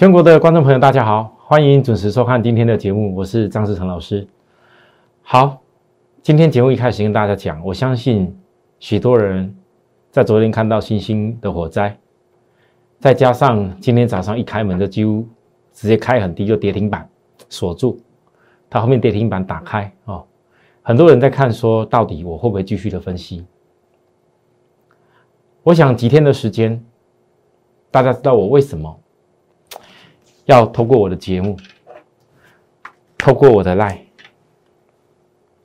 全国的观众朋友，大家好，欢迎准时收看今天的节目，我是张志成老师。好，今天节目一开始跟大家讲，我相信许多人在昨天看到星星的火灾，再加上今天早上一开门就几乎直接开很低，就跌停板锁住，它后面跌停板打开哦，很多人在看说，到底我会不会继续的分析？我想几天的时间，大家知道我为什么？要透过我的节目，透过我的 line，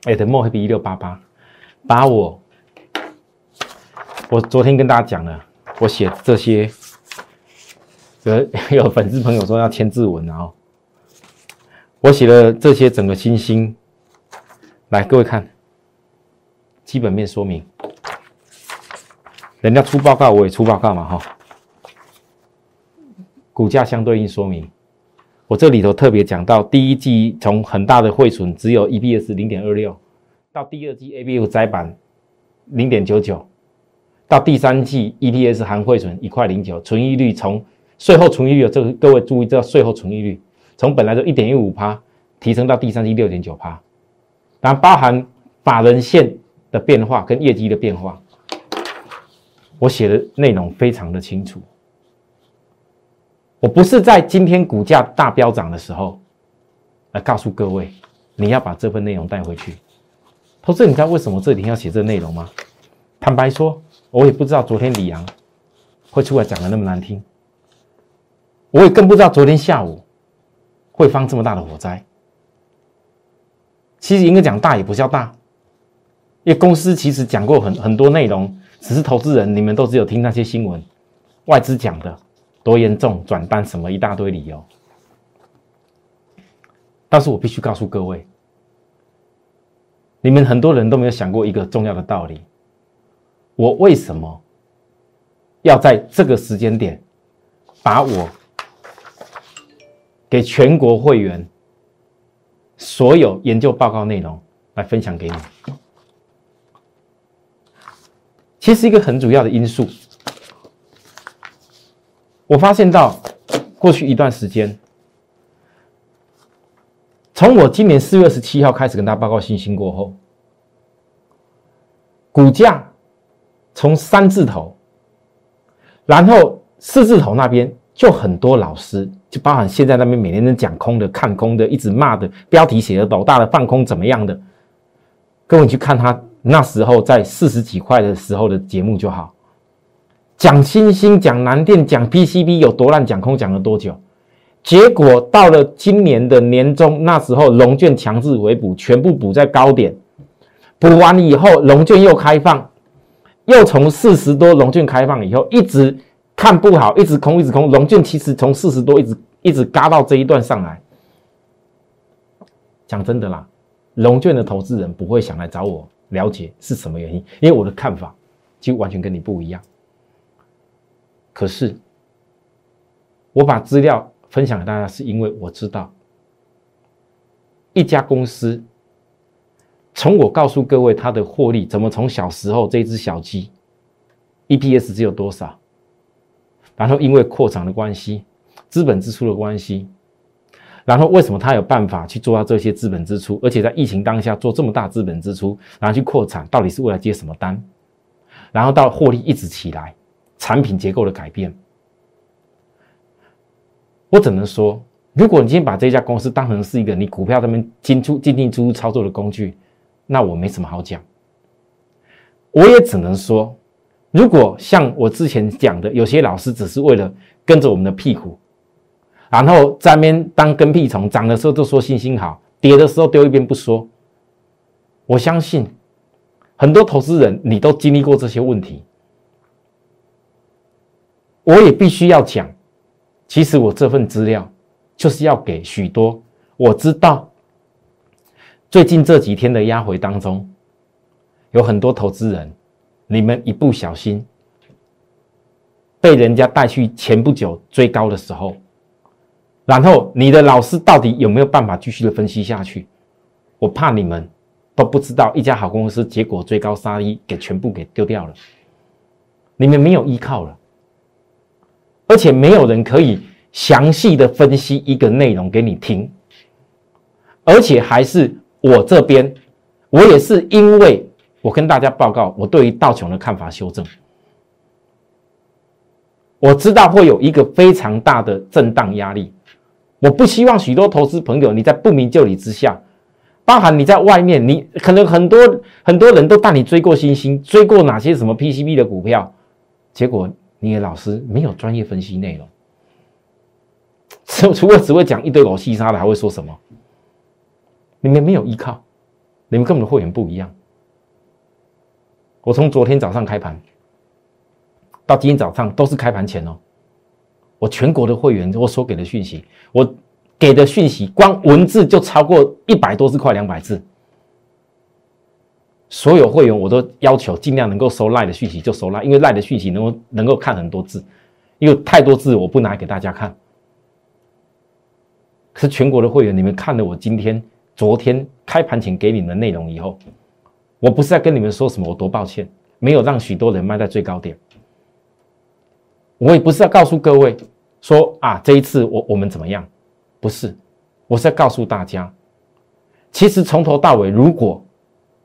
哎，的莫黑比一六八八，把我，我昨天跟大家讲了，我写这些，有有粉丝朋友说要签字文然后，我写了这些整个星星，来各位看，基本面说明，人家出报告我也出报告嘛哈，股价相对应说明。我这里头特别讲到，第一季从很大的汇损，只有 EPS 零点二六，到第二季 ABF 窄板零点九九，到第三季 EPS 含汇损一块零九，存益率从税后存益率，这个各位注意，这税后存益率从本来的一点一五趴提升到第三季六点九趴，然后包含法人线的变化跟业绩的变化，我写的内容非常的清楚。我不是在今天股价大飙涨的时候来告诉各位，你要把这份内容带回去。投资，你知道为什么这里要写这内容吗？坦白说，我也不知道昨天李阳会出来讲的那么难听，我也更不知道昨天下午会放这么大的火灾。其实应该讲大也不叫大，因为公司其实讲过很很多内容，只是投资人你们都只有听那些新闻，外资讲的。多严重转单什么一大堆理由，但是我必须告诉各位，你们很多人都没有想过一个重要的道理：我为什么要在这个时间点把我给全国会员所有研究报告内容来分享给你？其实一个很主要的因素。我发现到过去一段时间，从我今年四月十七号开始跟大家报告信心过后，股价从三字头，然后四字头那边就很多老师，就包含现在那边每天在讲空的、看空的、一直骂的，标题写的老大的放空怎么样的，各位你去看他那时候在四十几块的时候的节目就好。讲新兴，讲南电，讲 PCB 有多烂，讲空讲了多久？结果到了今年的年中，那时候龙卷强制回补，全部补在高点，补完以后，龙卷又开放，又从四十多龙卷开放以后，一直看不好，一直空，一直空。龙卷其实从四十多一直一直嘎到这一段上来。讲真的啦，龙卷的投资人不会想来找我了解是什么原因，因为我的看法就完全跟你不一样。可是，我把资料分享给大家，是因为我知道一家公司，从我告诉各位它的获利怎么从小时候这只小鸡，EPS 只有多少，然后因为扩张的关系、资本支出的关系，然后为什么它有办法去做到这些资本支出，而且在疫情当下做这么大资本支出，然后去扩产，到底是为了接什么单？然后到获利一直起来。产品结构的改变，我只能说，如果你今天把这家公司当成是一个你股票这边进出进进出出操作的工具，那我没什么好讲。我也只能说，如果像我之前讲的，有些老师只是为了跟着我们的屁股，然后在那边当跟屁虫，涨的时候就说信心好，跌的时候丢一边不说。我相信很多投资人，你都经历过这些问题。我也必须要讲，其实我这份资料就是要给许多我知道最近这几天的压回当中，有很多投资人，你们一不小心被人家带去前不久追高的时候，然后你的老师到底有没有办法继续的分析下去？我怕你们都不知道一家好公司，结果追高杀一给全部给丢掉了，你们没有依靠了。而且没有人可以详细的分析一个内容给你听，而且还是我这边，我也是因为我跟大家报告我对于道琼的看法修正，我知道会有一个非常大的震荡压力，我不希望许多投资朋友你在不明就里之下。包含你在外面，你可能很多很多人都带你追过星星，追过哪些什么 PCB 的股票，结果你的老师没有专业分析内容，除除了只会讲一堆老细沙的，还会说什么？你们没有依靠，你们跟我们的会员不一样。我从昨天早上开盘到今天早上都是开盘前哦，我全国的会员我所给的讯息，我。给的讯息，光文字就超过一百多字，快两百字。所有会员我都要求尽量能够收赖的讯息就收赖，因为赖的讯息能够能够看很多字，因为太多字我不拿给大家看。可是全国的会员，你们看了我今天、昨天开盘前给你们的内容以后，我不是在跟你们说什么，我多抱歉，没有让许多人卖在最高点。我也不是要告诉各位说啊，这一次我我们怎么样。不是，我是在告诉大家，其实从头到尾，如果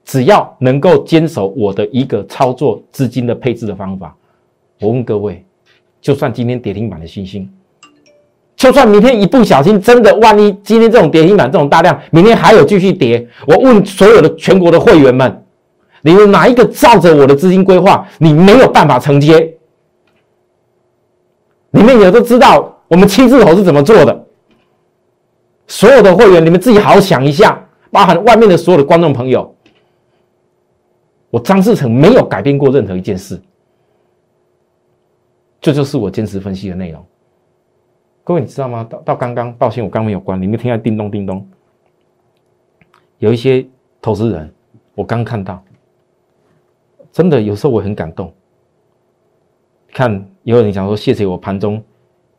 只要能够坚守我的一个操作资金的配置的方法，我问各位，就算今天跌停板的信心，就算明天一不小心真的，万一今天这种跌停板这种大量，明天还有继续跌，我问所有的全国的会员们，你们哪一个照着我的资金规划，你没有办法承接？你们也都知道，我们七字头是怎么做的。所有的会员，你们自己好好想一下，包含外面的所有的观众朋友，我张志成没有改变过任何一件事，这就是我坚持分析的内容。各位，你知道吗？到到刚刚，抱歉，我刚没有关，你们听到叮咚叮咚，有一些投资人，我刚看到，真的有时候我很感动。看，有人讲说谢谢我盘中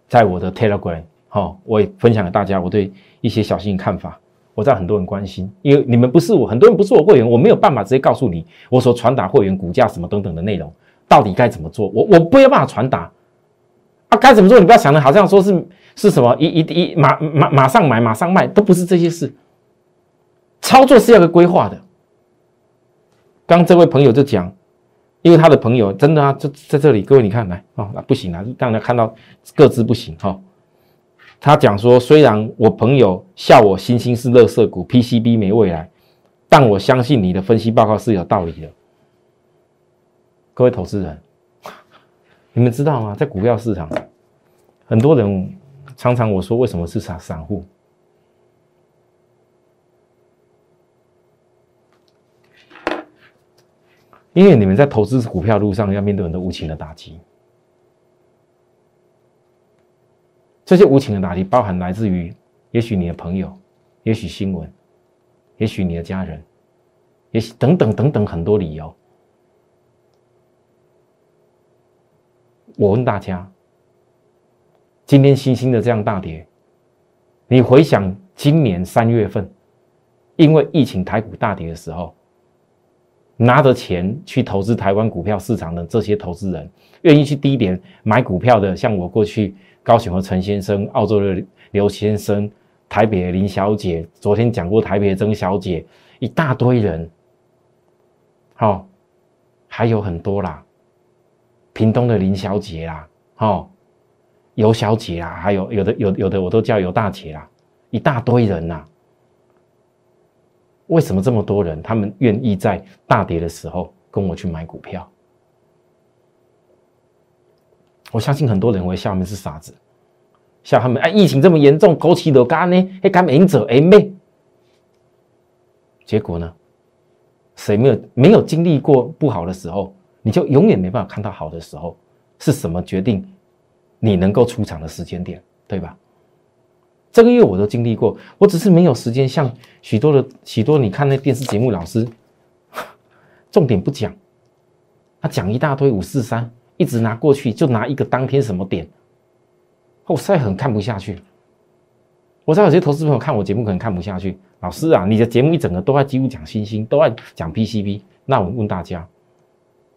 在我的 Telegram。好，我也分享给大家我对一些小心看法。我知道很多人关心，因为你们不是我，很多人不是我会员，我没有办法直接告诉你我所传达会员股价什么等等的内容，到底该怎么做。我我不要办法传达啊，该怎么做？你不要想的好像说是是什么一一一马马马上买马上卖，都不是这些事。操作是要个规划的。刚这位朋友就讲，因为他的朋友真的啊，就在这里，各位你看来啊，那不行啊，让人看到各自不行哈。他讲说，虽然我朋友笑我新兴是垃圾股，PCB 没未来，但我相信你的分析报告是有道理的。各位投资人，你们知道吗？在股票市场，很多人常常我说为什么是散散户？因为你们在投资股票路上要面对很多无情的打击。这些无情的打击，包含来自于也许你的朋友，也许新闻，也许你的家人，也许等等等等很多理由。我问大家，今天新兴的这样大跌，你回想今年三月份，因为疫情台股大跌的时候，拿着钱去投资台湾股票市场的这些投资人，愿意去低点买股票的，像我过去。高雄的陈先生，澳洲的刘先生，台北的林小姐，昨天讲过台北的曾小姐，一大堆人，好，还有很多啦，屏东的林小姐啦，好，尤小姐啊，还有有的有有的我都叫尤大姐啦，一大堆人呐，为什么这么多人？他们愿意在大跌的时候跟我去买股票？我相信很多人会笑他们是傻子，笑他们哎，疫情这么严重，枸杞都干呢，还敢明者哎妹。结果呢，谁没有没有经历过不好的时候，你就永远没办法看到好的时候。是什么决定你能够出场的时间点，对吧？这个月我都经历过，我只是没有时间像许多的许多你看那电视节目老师，重点不讲，他讲一大堆五四三。一直拿过去就拿一个当天什么点，我实在很看不下去。我知道有些投资朋友看我节目可能看不下去，老师啊，你的节目一整个都在几乎讲星星，都在讲 PCB。那我问大家，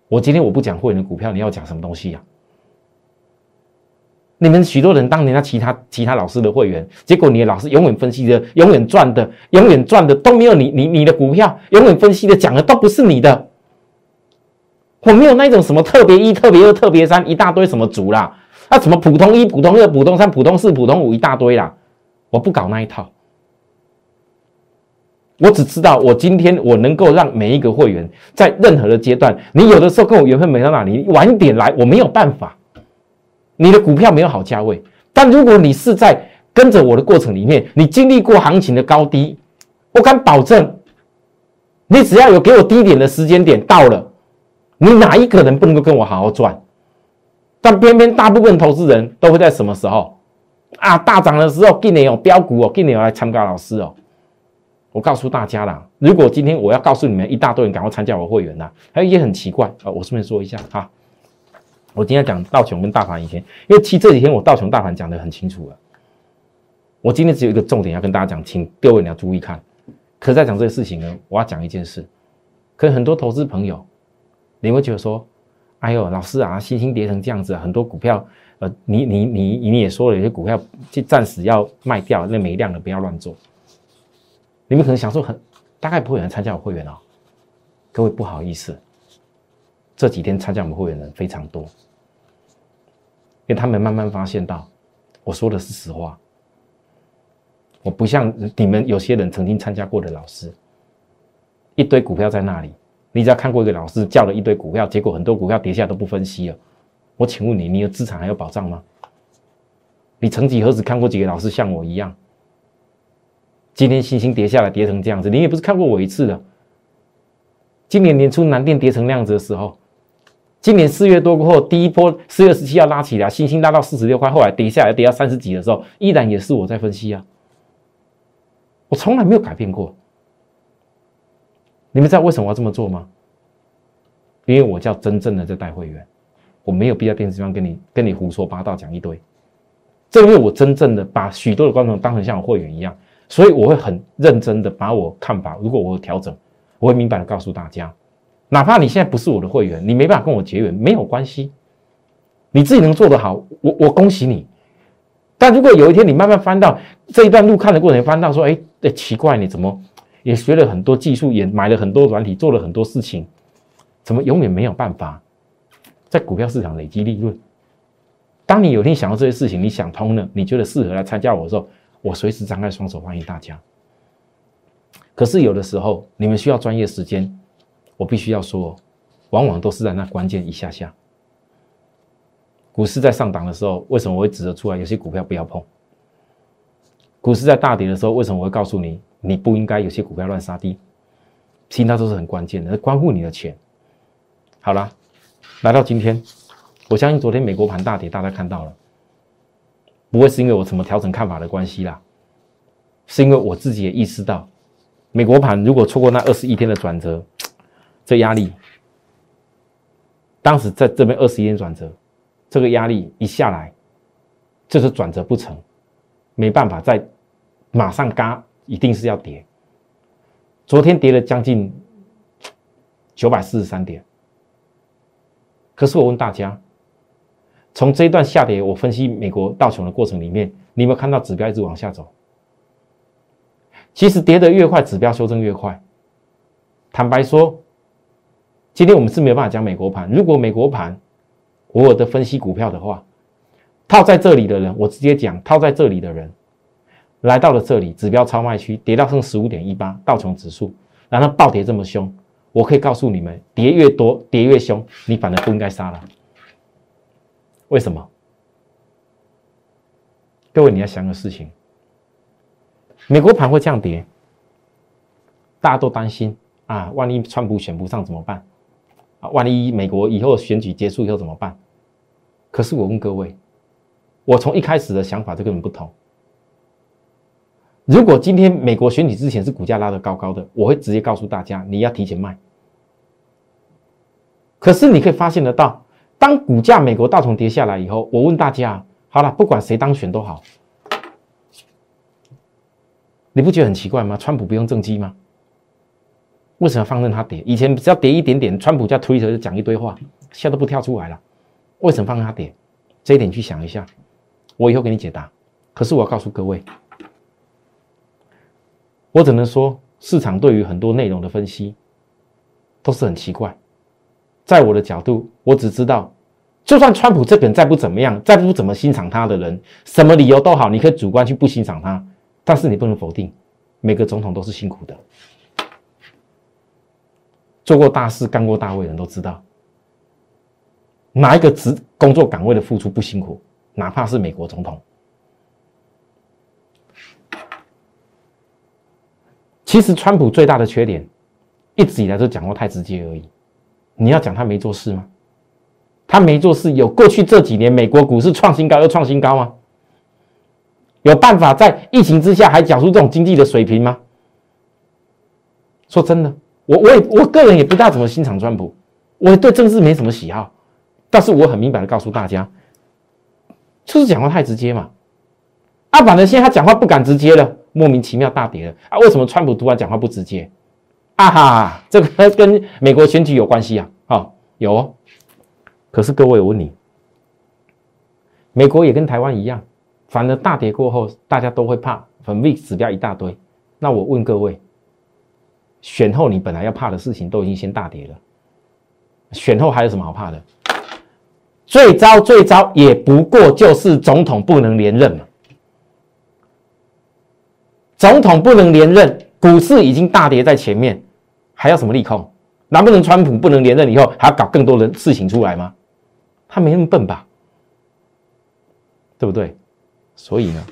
我今天我不讲会员的股票，你要讲什么东西呀？你们许多人当年他其他其他老师的会员，结果你的老师永远分析的、永远赚的、永远赚的都没有你你你的股票，永远分析的讲的都不是你的。我没有那种什么特别一、特别二、特别三一大堆什么族啦，啊什么普通一、普通二、普通三、普通四、普通五一大堆啦，我不搞那一套。我只知道，我今天我能够让每一个会员在任何的阶段，你有的时候跟我缘分没到哪里，晚一点来，我没有办法。你的股票没有好价位，但如果你是在跟着我的过程里面，你经历过行情的高低，我敢保证，你只要有给我低点的时间点到了，你哪一个人不能够跟我好好赚？但偏偏大部分投资人都会在什么时候啊？大涨的时候，今年有标股哦，今年有来参加老师哦。我告诉大家啦，如果今天我要告诉你们一大堆人赶快参加我会员啦，还有一些很奇怪啊，我顺便说一下哈。我今天讲道琼跟大盘以前，因为其实这几天我道琼大盘讲的很清楚了。我今天只有一个重点要跟大家讲，请各位你要注意看。可在讲这个事情呢，我要讲一件事。可很多投资朋友，你会觉得说，哎呦，老师啊，星星跌成这样子，很多股票，呃，你你你你也说了，有些股票就暂时要卖掉，那没量的不要乱做。你们可能想说很，大概不会有人参加我会员哦。各位不好意思，这几天参加我们会员的人非常多，因为他们慢慢发现到，我说的是实话。我不像你们有些人曾经参加过的老师，一堆股票在那里，你只要看过一个老师叫了一堆股票，结果很多股票跌下都不分析了。我请问你，你的资产还有保障吗？你曾几何时看过几个老师像我一样？今天星星跌下来，跌成这样子，你也不是看过我一次的。今年年初南电跌成那样子的时候，今年四月多过后，第一波四月十七要拉起来，星星拉到四十六块，后来跌下来跌到三十几的时候，依然也是我在分析啊。我从来没有改变过。你们知道为什么要这么做吗？因为我叫真正的在带会员，我没有必要电视上跟你跟你胡说八道讲一堆。正因为我真正的把许多的观众当成像我会员一样。所以我会很认真的把我看法，如果我有调整，我会明白的告诉大家，哪怕你现在不是我的会员，你没办法跟我结缘，没有关系，你自己能做得好，我我恭喜你。但如果有一天你慢慢翻到这一段路看的过程，翻到说，哎，奇怪，你怎么也学了很多技术，也买了很多软体，做了很多事情，怎么永远没有办法在股票市场累积利润？当你有一天想到这些事情，你想通了，你觉得适合来参加我的时候。我随时张开双手欢迎大家。可是有的时候你们需要专业时间，我必须要说，往往都是在那关键一下下。股市在上档的时候，为什么我会指得出来有些股票不要碰？股市在大跌的时候，为什么我会告诉你你不应该有些股票乱杀低？其他都是很关键的，关乎你的钱。好了，来到今天，我相信昨天美国盘大跌，大家看到了。不会是因为我什么调整看法的关系啦，是因为我自己也意识到，美国盘如果错过那二十一天的转折，这压力，当时在这边二十一天转折，这个压力一下来，就是转折不成，没办法再马上嘎，一定是要跌。昨天跌了将近九百四十三点，可是我问大家。从这一段下跌，我分析美国道琼的过程里面，你有没有看到指标一直往下走？其实跌得越快，指标修正越快。坦白说，今天我们是没有办法讲美国盘。如果美国盘我有的分析股票的话，套在这里的人，我直接讲，套在这里的人来到了这里，指标超卖区，跌到剩十五点一八，道琼指数，然后暴跌这么凶，我可以告诉你们，跌越多，跌越凶，你反而不应该杀了。为什么？各位，你要想个事情：美国盘会降跌，大家都担心啊，万一川普选不上怎么办？啊，万一美国以后选举结束以后怎么办？可是我问各位，我从一开始的想法就跟你们不同。如果今天美国选举之前是股价拉得高高的，我会直接告诉大家，你要提前卖。可是你可以发现得到。当股价美国大同跌下来以后，我问大家：好了，不管谁当选都好，你不觉得很奇怪吗？川普不用政绩吗？为什么放任他跌？以前只要跌一点点，川普叫推特就讲一堆话，现在都不跳出来了。为什么放任他跌？这一点去想一下。我以后给你解答。可是我要告诉各位，我只能说，市场对于很多内容的分析都是很奇怪。在我的角度，我只知道，就算川普这个人再不怎么样，再不怎么欣赏他的人，什么理由都好，你可以主观去不欣赏他，但是你不能否定，每个总统都是辛苦的。做过大事、干过大位的人都知道，哪一个职工作岗位的付出不辛苦？哪怕是美国总统。其实，川普最大的缺点，一直以来都讲话太直接而已。你要讲他没做事吗？他没做事，有过去这几年美国股市创新高又创新高吗？有办法在疫情之下还讲出这种经济的水平吗？说真的。我我也我个人也不大怎么欣赏川普，我对政治没什么喜好，但是我很明白的告诉大家，就是讲话太直接嘛。阿反正现在他讲话不敢直接了，莫名其妙大跌了啊！为什么川普突然讲话不直接？啊哈，这个跟美国选举有关系啊？啊，有。哦。可是各位，我问你，美国也跟台湾一样，反正大跌过后，大家都会怕，粉 V 指标一大堆。那我问各位。选后你本来要怕的事情都已经先大跌了，选后还有什么好怕的？最糟最糟也不过就是总统不能连任嘛。总统不能连任，股市已经大跌在前面，还要什么利空？难不成川普不能连任以后还要搞更多的事情出来吗？他没那么笨吧？对不对？所以呢，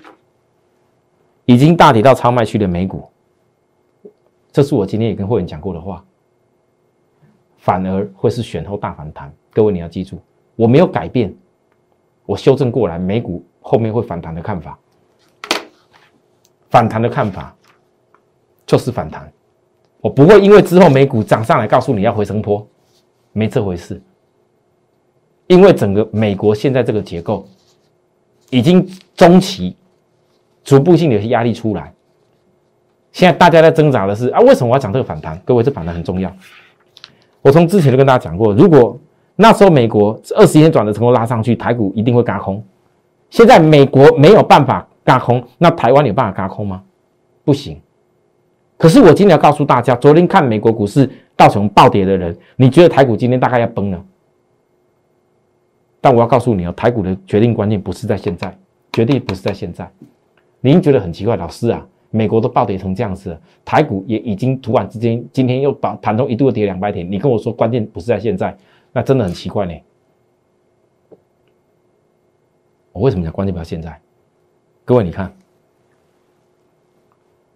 已经大跌到超卖区的美股。这是我今天也跟会员讲过的话，反而会是选后大反弹。各位你要记住，我没有改变，我修正过来，美股后面会反弹的看法。反弹的看法就是反弹，我不会因为之后美股涨上来告诉你要回升坡，没这回事。因为整个美国现在这个结构已经中期逐步性的有些压力出来。现在大家在挣扎的是啊，为什么我要讲这个反弹？各位，这反弹很重要。我从之前就跟大家讲过，如果那时候美国二十天转的成功拉上去，台股一定会嘎空。现在美国没有办法嘎空，那台湾有办法嘎空吗？不行。可是我今天要告诉大家，昨天看美国股市造成暴跌的人，你觉得台股今天大概要崩了？但我要告诉你哦，台股的决定关键不是在现在，绝对不是在现在。您觉得很奇怪，老师啊？美国都暴跌成这样子了，台股也已经突然之间今天又把盘中一度跌两百点。你跟我说关键不是在现在，那真的很奇怪呢。我为什么讲关键不在现在？各位你看，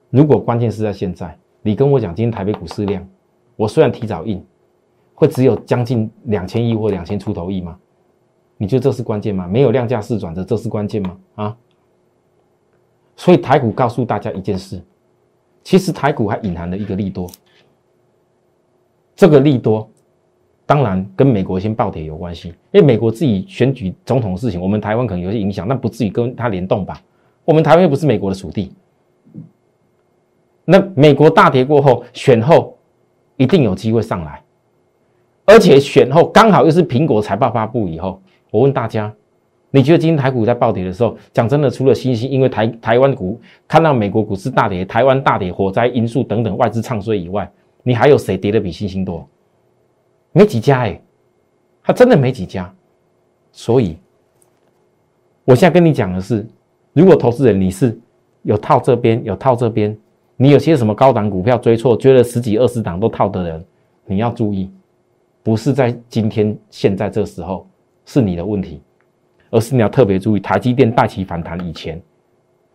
如果关键是在现在，你跟我讲今天台北股市量，我虽然提早印，会只有将近两千亿或两千出头亿吗？你觉得这是关键吗？没有量价势转折，这是关键吗？啊？所以台股告诉大家一件事，其实台股还隐含了一个利多。这个利多当然跟美国先暴跌有关系，因为美国自己选举总统的事情，我们台湾可能有些影响，但不至于跟它联动吧？我们台湾又不是美国的属地。那美国大跌过后，选后一定有机会上来，而且选后刚好又是苹果财报发布以后，我问大家。你觉得今天台股在暴跌的时候，讲真的，除了新兴因为台台湾股看到美国股市大跌、台湾大跌、火灾因素等等外资唱衰以外，你还有谁跌的比新兴多？没几家哎，它真的没几家。所以，我现在跟你讲的是，如果投资人你是有套这边有套这边，你有些什么高档股票追错，追了十几二十档都套的人，你要注意，不是在今天现在这时候是你的问题。而是你要特别注意，台积电带起反弹以前，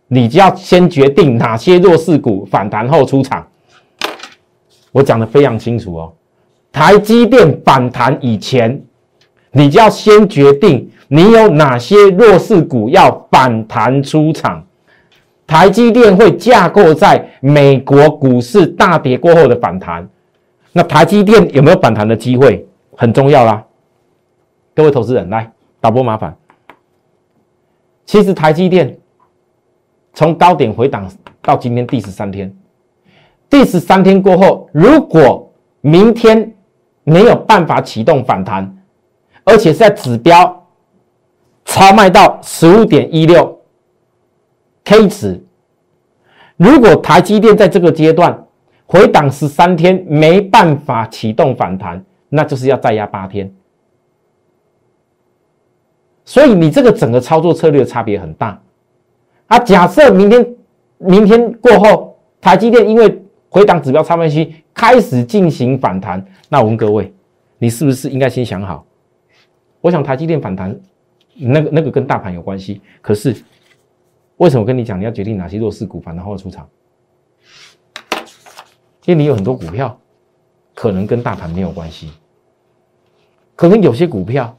你就要先决定哪些弱势股反弹后出场。我讲的非常清楚哦，台积电反弹以前，你就要先决定你有哪些弱势股要反弹出场。台积电会架构在美国股市大跌过后的反弹，那台积电有没有反弹的机会，很重要啦。各位投资人，来导播麻烦。其实台积电从高点回档到今天第十三天，第十三天过后，如果明天没有办法启动反弹，而且是在指标超卖到十五点一六 K 值。如果台积电在这个阶段回档十三天没办法启动反弹，那就是要再压八天。所以你这个整个操作策略差别很大。啊，假设明天明天过后，台积电因为回档指标差分析开始进行反弹，那我问各位，你是不是应该先想好？我想台积电反弹，那个那个跟大盘有关系。可是为什么跟你讲你要决定哪些弱势股反弹后出场？因为你有很多股票可能跟大盘没有关系，可能有些股票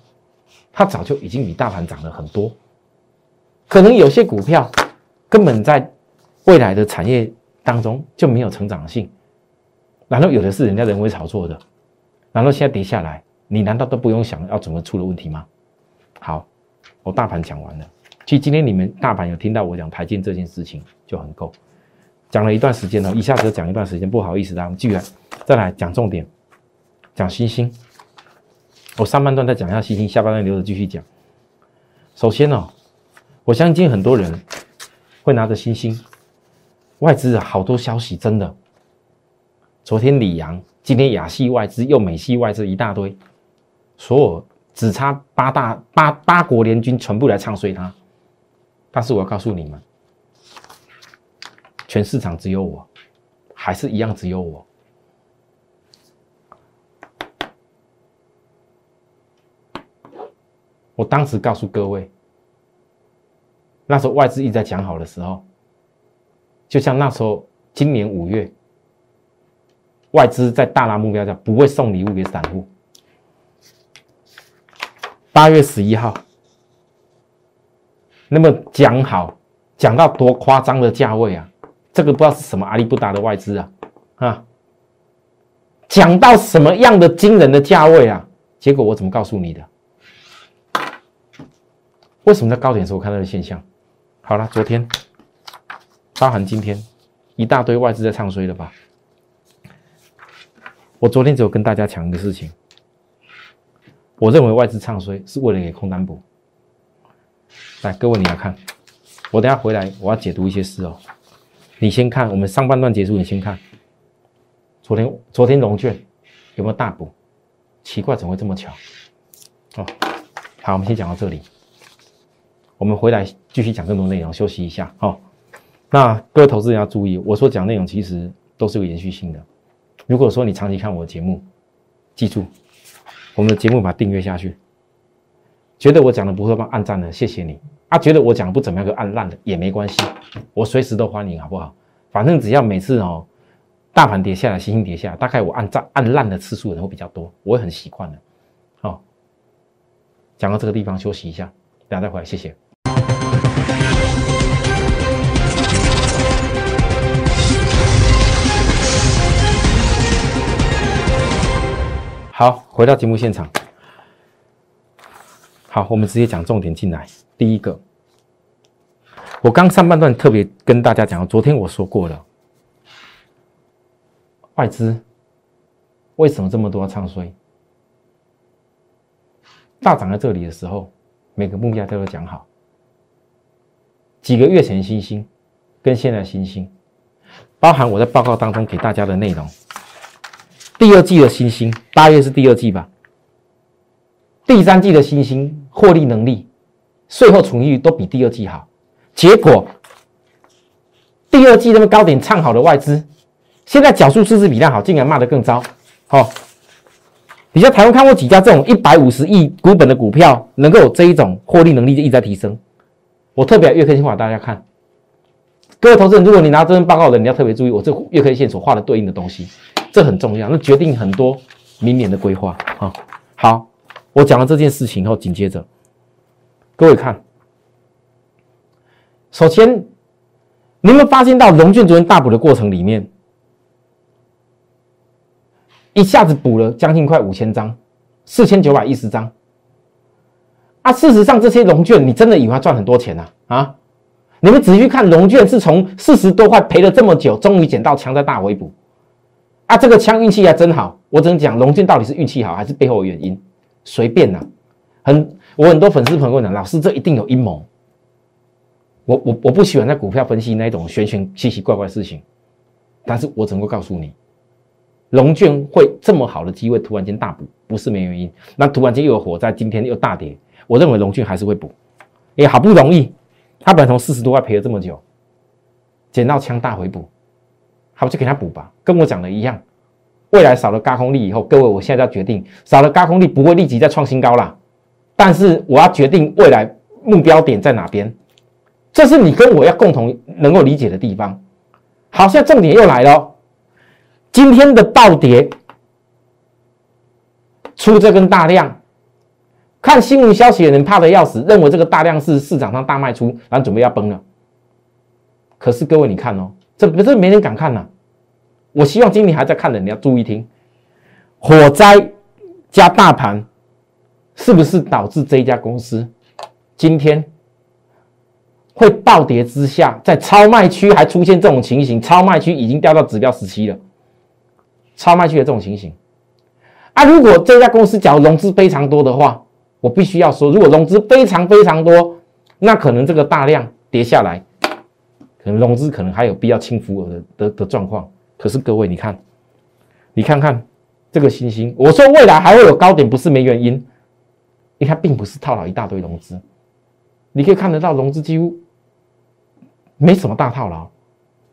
它早就已经比大盘涨了很多，可能有些股票根本在未来的产业当中就没有成长性。难道有的是人家人为炒作的？难道现在跌下来？你难道都不用想要怎么出了问题吗？好，我大盘讲完了。其实今天你们大盘有听到我讲台积这件事情就很够，讲了一段时间了，一下子讲一段时间，不好意思，我们继续再来讲重点，讲星星。我上半段再讲一下星星，下半段留着继续讲。首先呢，我相信很多人会拿着星星，外资好多消息，真的。昨天李阳，今天亚系外资又美系外资一大堆。所有只差八大八八国联军全部来唱衰他，但是我要告诉你们，全市场只有我，还是一样只有我。我当时告诉各位，那时候外资一直在讲好的时候，就像那时候今年五月，外资在大拉目标价不会送礼物给散户。八月十一号，那么讲好，讲到多夸张的价位啊！这个不知道是什么阿里不达的外资啊，啊，讲到什么样的惊人的价位啊？结果我怎么告诉你的？为什么在高点时候看到的现象？好了，昨天，包含今天，一大堆外资在唱衰了吧？我昨天只有跟大家讲一个事情。我认为外资唱衰是为了给空单补。来，各位你要看，我等下回来我要解读一些事哦。你先看，我们上半段结束，你先看。昨天昨天龙卷有没有大补？奇怪，怎么会这么巧？哦，好，我们先讲到这里。我们回来继续讲更多内容，休息一下。哦，那各位投资人要注意，我所讲内容其实都是有延续性的。如果说你长期看我的节目，记住。我们的节目把它订阅下去，觉得我讲的不错帮按赞的，谢谢你啊！觉得我讲的不怎么样，就按烂的也没关系，我随时都欢迎，好不好？反正只要每次哦，大盘跌下来，星星跌下，大概我按赞按烂的次数人会比较多，我会很习惯的。好，讲到这个地方休息一下，等下再回来，谢谢。好，回到节目现场。好，我们直接讲重点进来。第一个，我刚上半段特别跟大家讲，昨天我说过了，外资为什么这么多唱衰？大涨在这里的时候，每个目标都要讲好。几个月前新星跟现在新星，包含我在报告当中给大家的内容。第二季的新星，八月是第二季吧？第三季的新星获利能力、税后存益都比第二季好。结果第二季那么高点唱好的外资，现在缴数市值比量好，竟然骂得更糟。好，你在台湾看过几家这种一百五十亿股本的股票，能够有这一种获利能力就一直在提升。我特别月 K 线画大家看，各位投资人，如果你拿这份报告的，你要特别注意我这月 K 线所画的对应的东西。这很重要，那决定很多明年的规划啊。好，我讲了这件事情后，紧接着各位看，首先你们发现到龙卷昨天大补的过程里面，一下子补了将近快五千张，四千九百一十张啊。事实上，这些龙卷你真的以为赚很多钱呐？啊，你们仔细看，龙卷是从四十多块赔了这么久，终于捡到强在大回补。啊，这个枪运气还真好，我只能讲龙俊到底是运气好还是背后有原因？随便呐，很我很多粉丝朋友讲，老师这一定有阴谋。我我我不喜欢在股票分析那种玄玄奇奇怪怪的事情，但是我只能够告诉你，龙卷会这么好的机会突然间大补，不是没原因。那突然间又有火灾，今天又大跌，我认为龙卷还是会补。也好不容易，他本来从四十多块赔了这么久，捡到枪大回补，好就给他补吧。跟我讲的一样，未来少了高空力以后，各位我现在要决定，少了高空力不会立即再创新高啦，但是我要决定未来目标点在哪边，这是你跟我要共同能够理解的地方。好，现在重点又来了，今天的暴跌出这根大量。看新闻消息的人怕的要死，认为这个大量是市场上大卖出，然后准备要崩了。可是各位你看哦，这不是没人敢看呐。我希望今天还在看的你要注意听，火灾加大盘，是不是导致这一家公司今天会暴跌之下，在超卖区还出现这种情形？超卖区已经掉到指标十七了，超卖区的这种情形啊！如果这家公司假如融资非常多的话，我必须要说，如果融资非常非常多，那可能这个大量跌下来，可能融资可能还有必要清浮的的的状况。可是各位，你看，你看看这个星星，我说未来还会有高点，不是没原因。你看，并不是套牢一大堆融资，你可以看得到融资几乎没什么大套牢，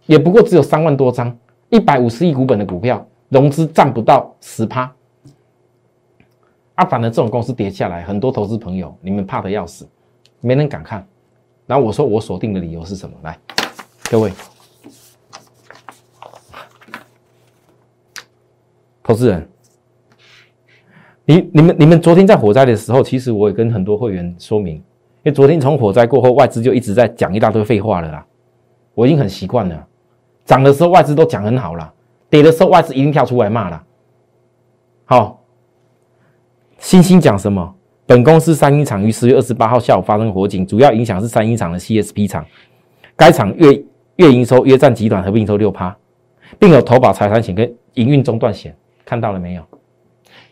也不过只有三万多张，一百五十亿股本的股票，融资占不到十趴。啊，反正这种公司跌下来，很多投资朋友你们怕的要死，没人敢看。然后我说我锁定的理由是什么？来，各位投资人，你你们你们昨天在火灾的时候，其实我也跟很多会员说明，因为昨天从火灾过后，外资就一直在讲一大堆废话了啦。我已经很习惯了，涨的时候外资都讲很好了，跌的时候外资一定跳出来骂了。好。星星讲什么？本公司三星厂于十月二十八号下午发生火警，主要影响是三星厂的 CSP 厂。该厂月月营收约占集团合并营收六趴，并有投保财产险跟营运中断险。看到了没有？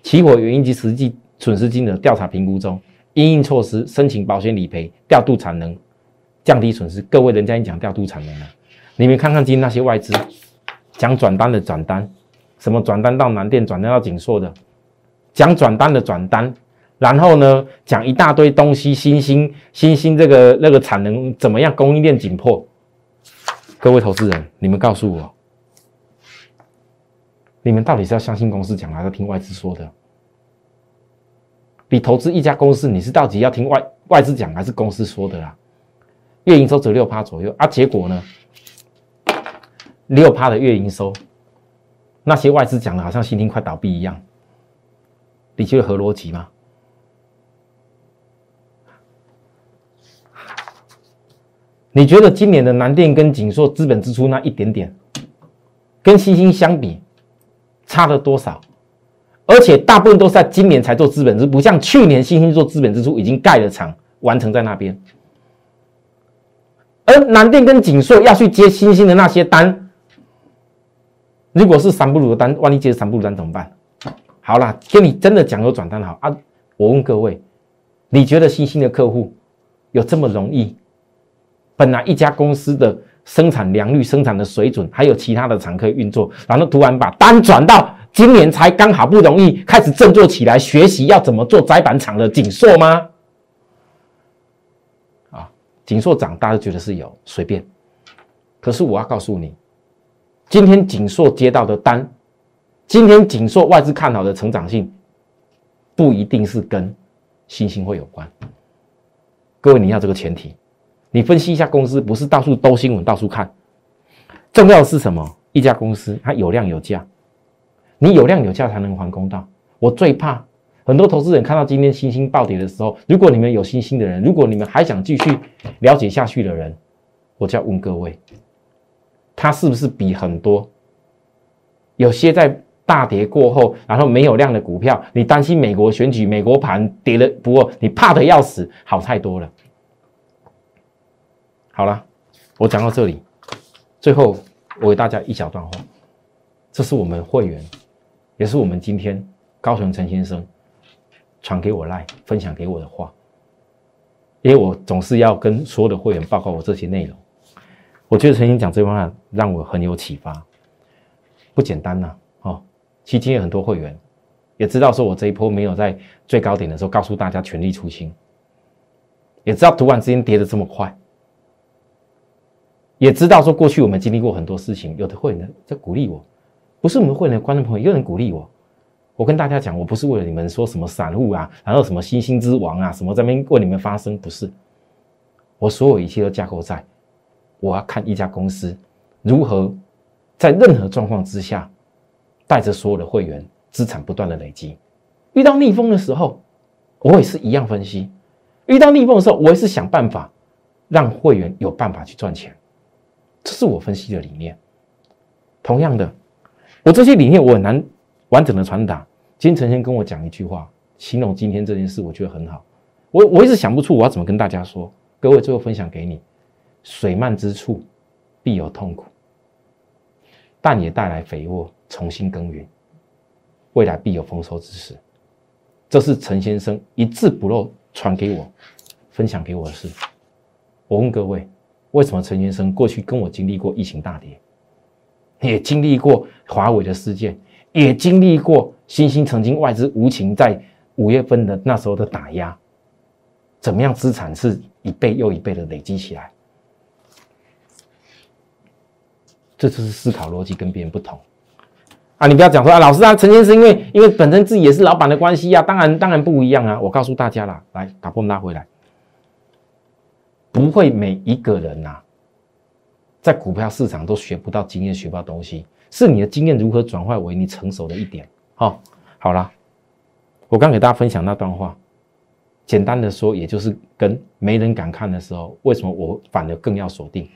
起火原因及实际损失金额调查评估中，因应措施申请保险理赔，调度产能，降低损失。各位，人家已经讲调度产能了，你们看看今天那些外资讲转单的转单，什么转单到南电，转单到景硕的。讲转单的转单，然后呢，讲一大堆东西，新兴新兴这个那个产能怎么样？供应链紧迫，各位投资人，你们告诉我，你们到底是要相信公司讲，还是听外资说的？你投资一家公司，你是到底要听外外资讲，还是公司说的啦？月营收只有六趴左右啊，结果呢，六趴的月营收，那些外资讲的好像新兴快倒闭一样。你觉得合逻辑吗？你觉得今年的南电跟锦硕资本支出那一点点，跟星星相比，差了多少？而且大部分都是在今年才做资本支出，不像去年星星做资本支出已经盖了厂，完成在那边。而南电跟锦硕要去接星星的那些单，如果是三不如的单，万一接三不如单怎么办？好啦，跟你真的讲有转单好啊！我问各位，你觉得新兴的客户有这么容易？本来一家公司的生产良率、生产的水准，还有其他的厂可以运作，然后突然把单转到今年才刚好不容易开始振作起来，学习要怎么做窄板厂的锦硕吗？啊，锦硕涨，大家觉得是有随便，可是我要告诉你，今天锦硕接到的单。今天锦硕外资看好的成长性，不一定是跟新兴会有关。各位，你要这个前提，你分析一下公司，不是到处兜新闻，到处看。重要的是什么？一家公司它有量有价，你有量有价才能还公道。我最怕很多投资人看到今天新兴暴跌的时候，如果你们有新兴的人，如果你们还想继续了解下去的人，我就要问各位，他是不是比很多有些在？大跌过后，然后没有量的股票，你担心美国选举、美国盘跌了，不过你怕的要死，好太多了。好了，我讲到这里，最后我给大家一小段话，这是我们会员，也是我们今天高雄陈先生传给我来分享给我的话。因为我总是要跟所有的会员报告我这些内容。我觉得曾经讲这番话让我很有启发，不简单呐！哦，期间有很多会员也知道说我这一波没有在最高点的时候告诉大家全力出清，也知道突然之间跌的这么快，也知道说过去我们经历过很多事情，有的会员在鼓励我，不是我们会员的观众朋友有人鼓励我。我跟大家讲，我不是为了你们说什么散户啊，然后什么新兴之王啊，什么在边为你们发声，不是。我所有一切都架构在。我要看一家公司如何在任何状况之下，带着所有的会员资产不断的累积。遇到逆风的时候，我也是一样分析；遇到逆风的时候，我也是想办法让会员有办法去赚钱。这是我分析的理念。同样的，我这些理念我很难完整的传达。今天陈先跟我讲一句话，形容今天这件事，我觉得很好。我我一直想不出我要怎么跟大家说。各位，最后分享给你。水漫之处，必有痛苦，但也带来肥沃，重新耕耘，未来必有丰收之时。这是陈先生一字不漏传给我、分享给我的事。我问各位，为什么陈先生过去跟我经历过疫情大跌，也经历过华为的事件，也经历过新兴曾经外资无情在五月份的那时候的打压，怎么样资产是一倍又一倍的累积起来？这就是思考逻辑跟别人不同啊！你不要讲说啊，老师啊，陈先生因为因为本身自己也是老板的关系啊，当然当然不一样啊！我告诉大家啦，来把波拉回来，不会每一个人呐，在股票市场都学不到经验，学不到东西，是你的经验如何转化为你成熟的一点。好，好了，我刚给大家分享那段话，简单的说，也就是跟没人敢看的时候，为什么我反而更要锁定？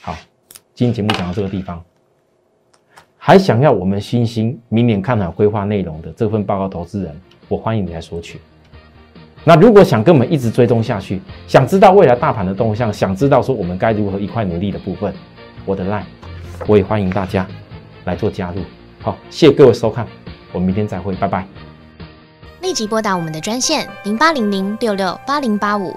好今天节目讲到这个地方，还想要我们新星明年看好规划内容的这份报告，投资人，我欢迎你来索取。那如果想跟我们一直追踪下去，想知道未来大盘的动向，想知道说我们该如何一块努力的部分，我的 line，我也欢迎大家来做加入。好，谢谢各位收看，我们明天再会，拜拜。立即拨打我们的专线零八零零六六八零八五。